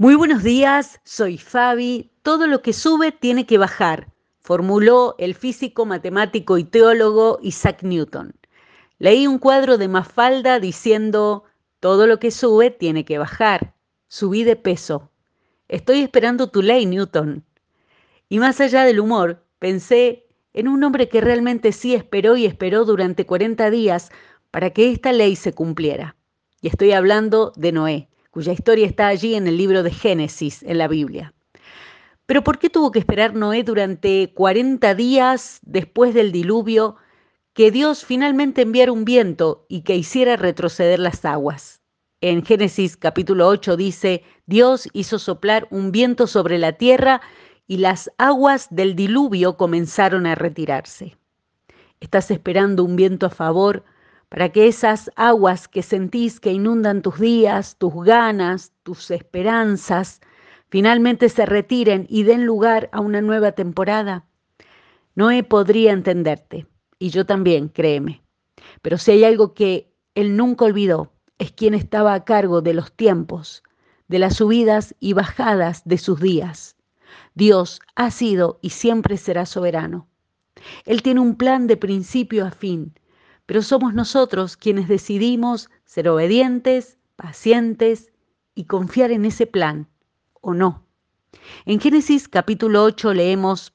Muy buenos días, soy Fabi. Todo lo que sube tiene que bajar, formuló el físico, matemático y teólogo Isaac Newton. Leí un cuadro de Mafalda diciendo, todo lo que sube tiene que bajar. Subí de peso. Estoy esperando tu ley, Newton. Y más allá del humor, pensé en un hombre que realmente sí esperó y esperó durante 40 días para que esta ley se cumpliera. Y estoy hablando de Noé cuya historia está allí en el libro de Génesis, en la Biblia. Pero ¿por qué tuvo que esperar Noé durante 40 días después del diluvio que Dios finalmente enviara un viento y que hiciera retroceder las aguas? En Génesis capítulo 8 dice, Dios hizo soplar un viento sobre la tierra y las aguas del diluvio comenzaron a retirarse. ¿Estás esperando un viento a favor? Para que esas aguas que sentís que inundan tus días, tus ganas, tus esperanzas, finalmente se retiren y den lugar a una nueva temporada. Noé podría entenderte, y yo también, créeme. Pero si hay algo que él nunca olvidó, es quien estaba a cargo de los tiempos, de las subidas y bajadas de sus días. Dios ha sido y siempre será soberano. Él tiene un plan de principio a fin, pero somos nosotros quienes decidimos ser obedientes, pacientes y confiar en ese plan, o no. En Génesis capítulo 8 leemos,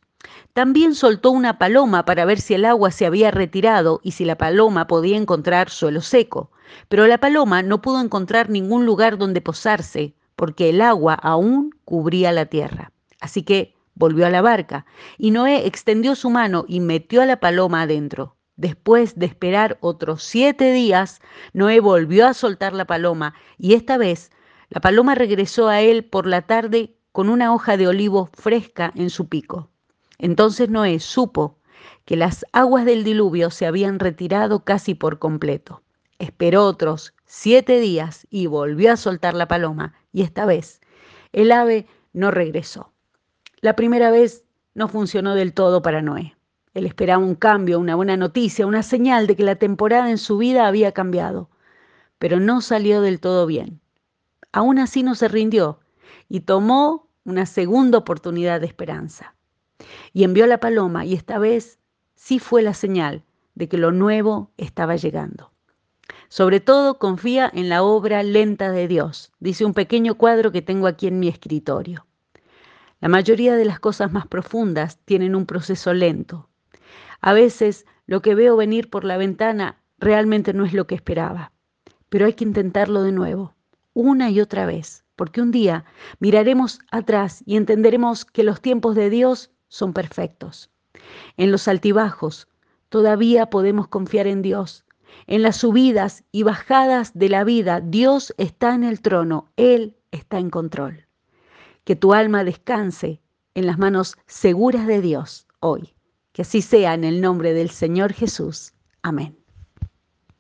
también soltó una paloma para ver si el agua se había retirado y si la paloma podía encontrar suelo seco. Pero la paloma no pudo encontrar ningún lugar donde posarse, porque el agua aún cubría la tierra. Así que volvió a la barca, y Noé extendió su mano y metió a la paloma adentro. Después de esperar otros siete días, Noé volvió a soltar la paloma y esta vez la paloma regresó a él por la tarde con una hoja de olivo fresca en su pico. Entonces Noé supo que las aguas del diluvio se habían retirado casi por completo. Esperó otros siete días y volvió a soltar la paloma y esta vez el ave no regresó. La primera vez no funcionó del todo para Noé. Él esperaba un cambio, una buena noticia, una señal de que la temporada en su vida había cambiado, pero no salió del todo bien. Aún así no se rindió y tomó una segunda oportunidad de esperanza. Y envió la paloma y esta vez sí fue la señal de que lo nuevo estaba llegando. Sobre todo confía en la obra lenta de Dios, dice un pequeño cuadro que tengo aquí en mi escritorio. La mayoría de las cosas más profundas tienen un proceso lento, a veces lo que veo venir por la ventana realmente no es lo que esperaba, pero hay que intentarlo de nuevo, una y otra vez, porque un día miraremos atrás y entenderemos que los tiempos de Dios son perfectos. En los altibajos todavía podemos confiar en Dios. En las subidas y bajadas de la vida, Dios está en el trono, Él está en control. Que tu alma descanse en las manos seguras de Dios hoy. Que así sea en el nombre del Señor Jesús. Amén.